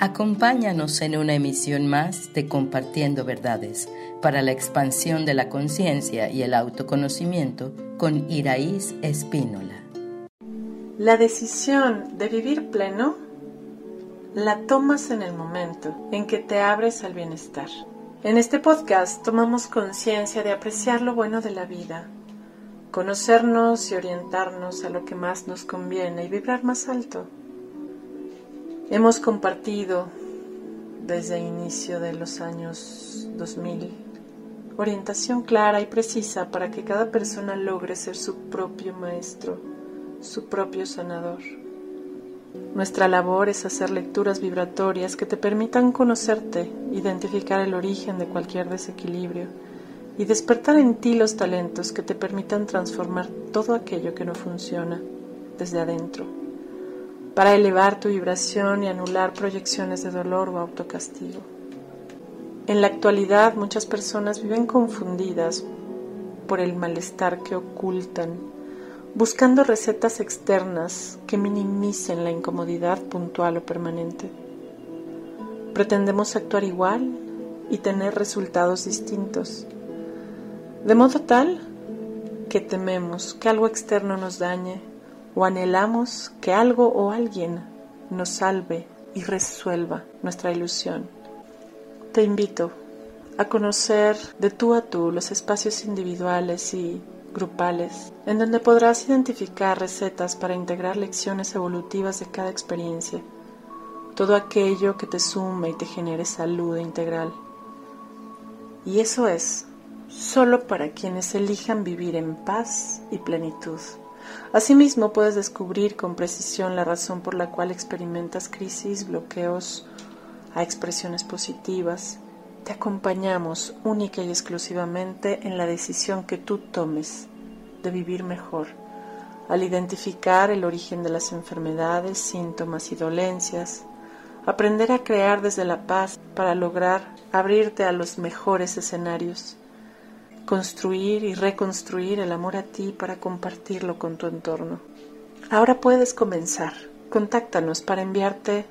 Acompáñanos en una emisión más de Compartiendo Verdades para la expansión de la conciencia y el autoconocimiento con Iraíz Espínola. La decisión de vivir pleno la tomas en el momento en que te abres al bienestar. En este podcast tomamos conciencia de apreciar lo bueno de la vida, conocernos y orientarnos a lo que más nos conviene y vibrar más alto. Hemos compartido desde el inicio de los años 2000 orientación clara y precisa para que cada persona logre ser su propio maestro, su propio sanador. Nuestra labor es hacer lecturas vibratorias que te permitan conocerte, identificar el origen de cualquier desequilibrio y despertar en ti los talentos que te permitan transformar todo aquello que no funciona desde adentro, para elevar tu vibración y anular proyecciones de dolor o autocastigo. En la actualidad muchas personas viven confundidas por el malestar que ocultan, buscando recetas externas que minimicen la incomodidad puntual o permanente. Pretendemos actuar igual y tener resultados distintos de modo tal que tememos que algo externo nos dañe o anhelamos que algo o alguien nos salve y resuelva nuestra ilusión. Te invito a conocer de tú a tú los espacios individuales y grupales en donde podrás identificar recetas para integrar lecciones evolutivas de cada experiencia, todo aquello que te sume y te genere salud integral. Y eso es solo para quienes elijan vivir en paz y plenitud. Asimismo, puedes descubrir con precisión la razón por la cual experimentas crisis, bloqueos a expresiones positivas. Te acompañamos única y exclusivamente en la decisión que tú tomes de vivir mejor, al identificar el origen de las enfermedades, síntomas y dolencias, aprender a crear desde la paz para lograr abrirte a los mejores escenarios construir y reconstruir el amor a ti para compartirlo con tu entorno. Ahora puedes comenzar. Contáctanos para enviarte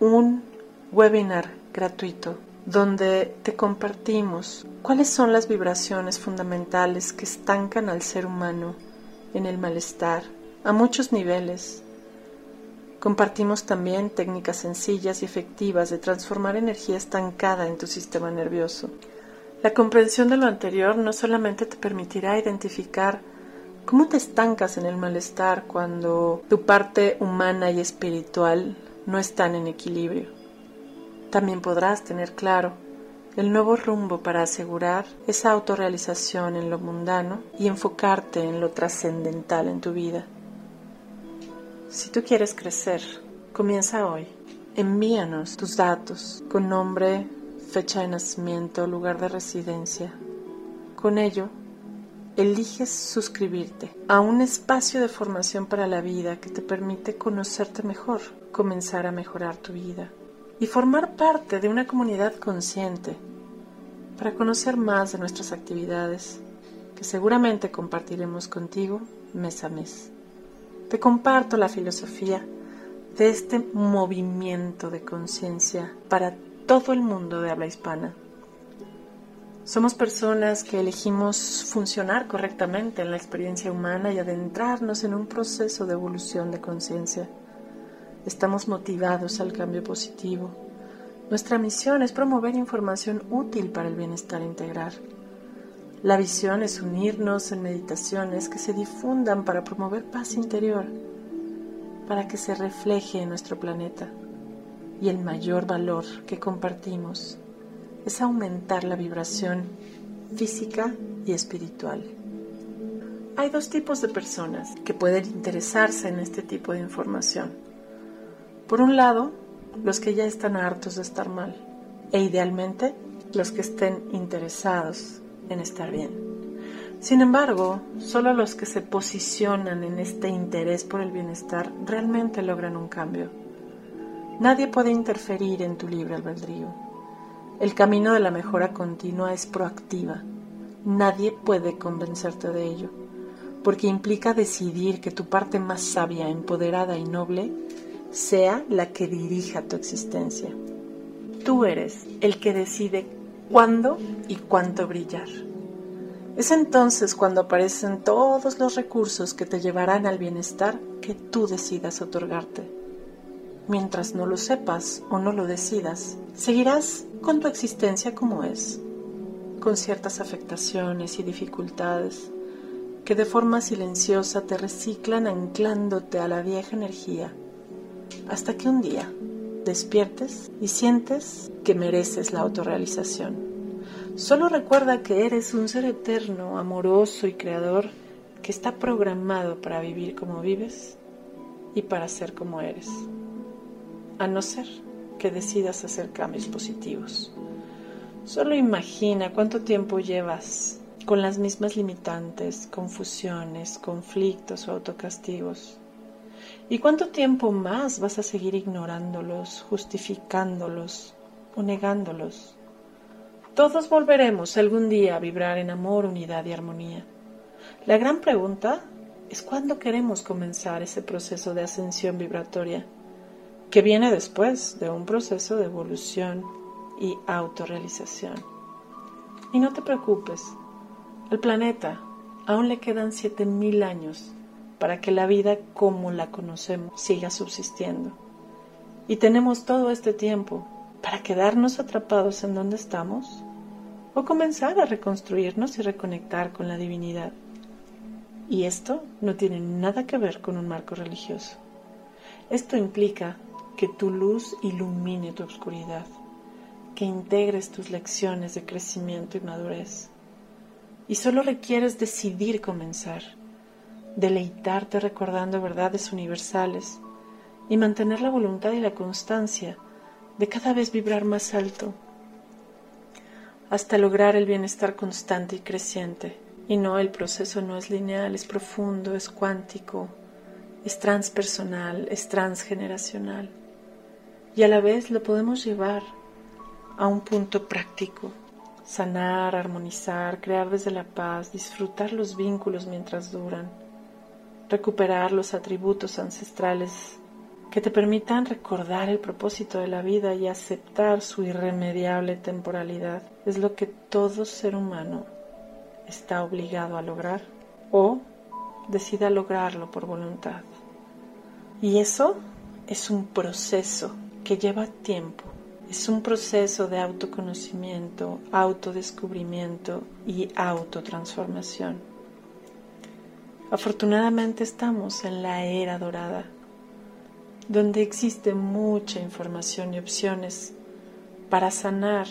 un webinar gratuito donde te compartimos cuáles son las vibraciones fundamentales que estancan al ser humano en el malestar a muchos niveles. Compartimos también técnicas sencillas y efectivas de transformar energía estancada en tu sistema nervioso la comprensión de lo anterior no solamente te permitirá identificar cómo te estancas en el malestar cuando tu parte humana y espiritual no están en equilibrio. También podrás tener claro el nuevo rumbo para asegurar esa autorrealización en lo mundano y enfocarte en lo trascendental en tu vida. Si tú quieres crecer, comienza hoy. Envíanos tus datos con nombre, fecha de nacimiento, lugar de residencia. Con ello, eliges suscribirte a un espacio de formación para la vida que te permite conocerte mejor, comenzar a mejorar tu vida y formar parte de una comunidad consciente para conocer más de nuestras actividades que seguramente compartiremos contigo mes a mes. Te comparto la filosofía de este movimiento de conciencia para todo el mundo de habla hispana. Somos personas que elegimos funcionar correctamente en la experiencia humana y adentrarnos en un proceso de evolución de conciencia. Estamos motivados al cambio positivo. Nuestra misión es promover información útil para el bienestar integral. La visión es unirnos en meditaciones que se difundan para promover paz interior, para que se refleje en nuestro planeta y el mayor valor que compartimos es aumentar la vibración física y espiritual. Hay dos tipos de personas que pueden interesarse en este tipo de información. Por un lado, los que ya están hartos de estar mal e idealmente los que estén interesados en estar bien. Sin embargo, solo los que se posicionan en este interés por el bienestar realmente logran un cambio Nadie puede interferir en tu libre albedrío. El camino de la mejora continua es proactiva. Nadie puede convencerte de ello, porque implica decidir que tu parte más sabia, empoderada y noble sea la que dirija tu existencia. Tú eres el que decide cuándo y cuánto brillar. Es entonces cuando aparecen todos los recursos que te llevarán al bienestar que tú decidas otorgarte. Mientras no lo sepas o no lo decidas, seguirás con tu existencia como es, con ciertas afectaciones y dificultades que de forma silenciosa te reciclan anclándote a la vieja energía, hasta que un día despiertes y sientes que mereces la autorrealización. Solo recuerda que eres un ser eterno, amoroso y creador que está programado para vivir como vives y para ser como eres, a no ser que decidas hacer cambios positivos. Solo imagina cuánto tiempo llevas con las mismas limitantes, confusiones, conflictos o autocastigos. ¿Y cuánto tiempo más vas a seguir ignorándolos, justificándolos o negándolos? Todos volveremos algún día a vibrar en amor, unidad y armonía. La gran pregunta es cuándo queremos comenzar ese proceso de ascensión vibratoria, que viene después de un proceso de evolución y autorrealización. Y no te preocupes, al planeta aún le quedan 7.000 años para que la vida como la conocemos siga subsistiendo. Y tenemos todo este tiempo para quedarnos atrapados en donde estamos o comenzar a reconstruirnos y reconectar con la divinidad. Y esto no tiene nada que ver con un marco religioso. Esto implica que tu luz ilumine tu oscuridad, que integres tus lecciones de crecimiento y madurez. Y solo requieres decidir comenzar, deleitarte recordando verdades universales y mantener la voluntad y la constancia de cada vez vibrar más alto hasta lograr el bienestar constante y creciente. Y no, el proceso no es lineal, es profundo, es cuántico, es transpersonal, es transgeneracional. Y a la vez lo podemos llevar a un punto práctico, sanar, armonizar, crear desde la paz, disfrutar los vínculos mientras duran, recuperar los atributos ancestrales que te permitan recordar el propósito de la vida y aceptar su irremediable temporalidad. Es lo que todo ser humano está obligado a lograr o decida lograrlo por voluntad. Y eso es un proceso que lleva tiempo. Es un proceso de autoconocimiento, autodescubrimiento y autotransformación. Afortunadamente estamos en la era dorada donde existe mucha información y opciones para sanar,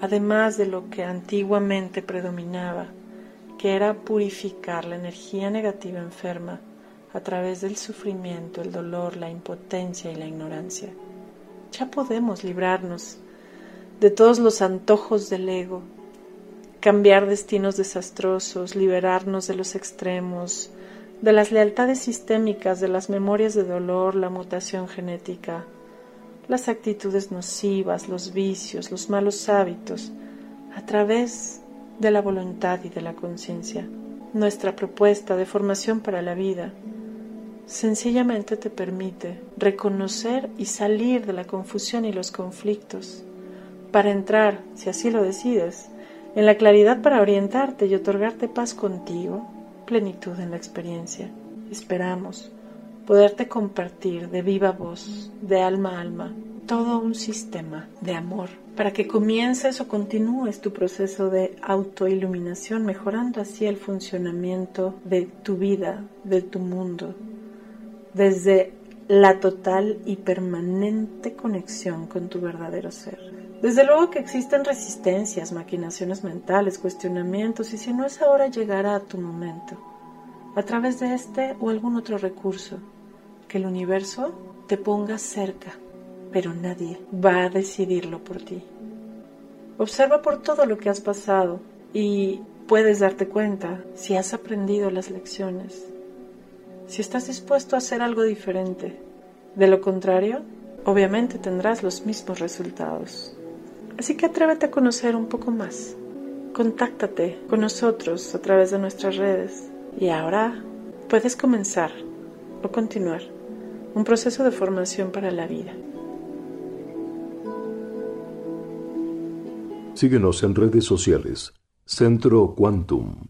además de lo que antiguamente predominaba, que era purificar la energía negativa enferma a través del sufrimiento, el dolor, la impotencia y la ignorancia. Ya podemos librarnos de todos los antojos del ego, cambiar destinos desastrosos, liberarnos de los extremos, de las lealtades sistémicas, de las memorias de dolor, la mutación genética, las actitudes nocivas, los vicios, los malos hábitos, a través de la voluntad y de la conciencia. Nuestra propuesta de formación para la vida sencillamente te permite reconocer y salir de la confusión y los conflictos para entrar, si así lo decides, en la claridad para orientarte y otorgarte paz contigo plenitud en la experiencia. Esperamos poderte compartir de viva voz, de alma a alma, todo un sistema de amor para que comiences o continúes tu proceso de autoiluminación, mejorando así el funcionamiento de tu vida, de tu mundo, desde la total y permanente conexión con tu verdadero ser. Desde luego que existen resistencias, maquinaciones mentales, cuestionamientos y si no es ahora llegará a tu momento, a través de este o algún otro recurso, que el universo te ponga cerca, pero nadie va a decidirlo por ti. Observa por todo lo que has pasado y puedes darte cuenta si has aprendido las lecciones, si estás dispuesto a hacer algo diferente. De lo contrario, obviamente tendrás los mismos resultados. Así que atrévete a conocer un poco más. Contáctate con nosotros a través de nuestras redes. Y ahora puedes comenzar o continuar un proceso de formación para la vida. Síguenos en redes sociales. Centro Quantum.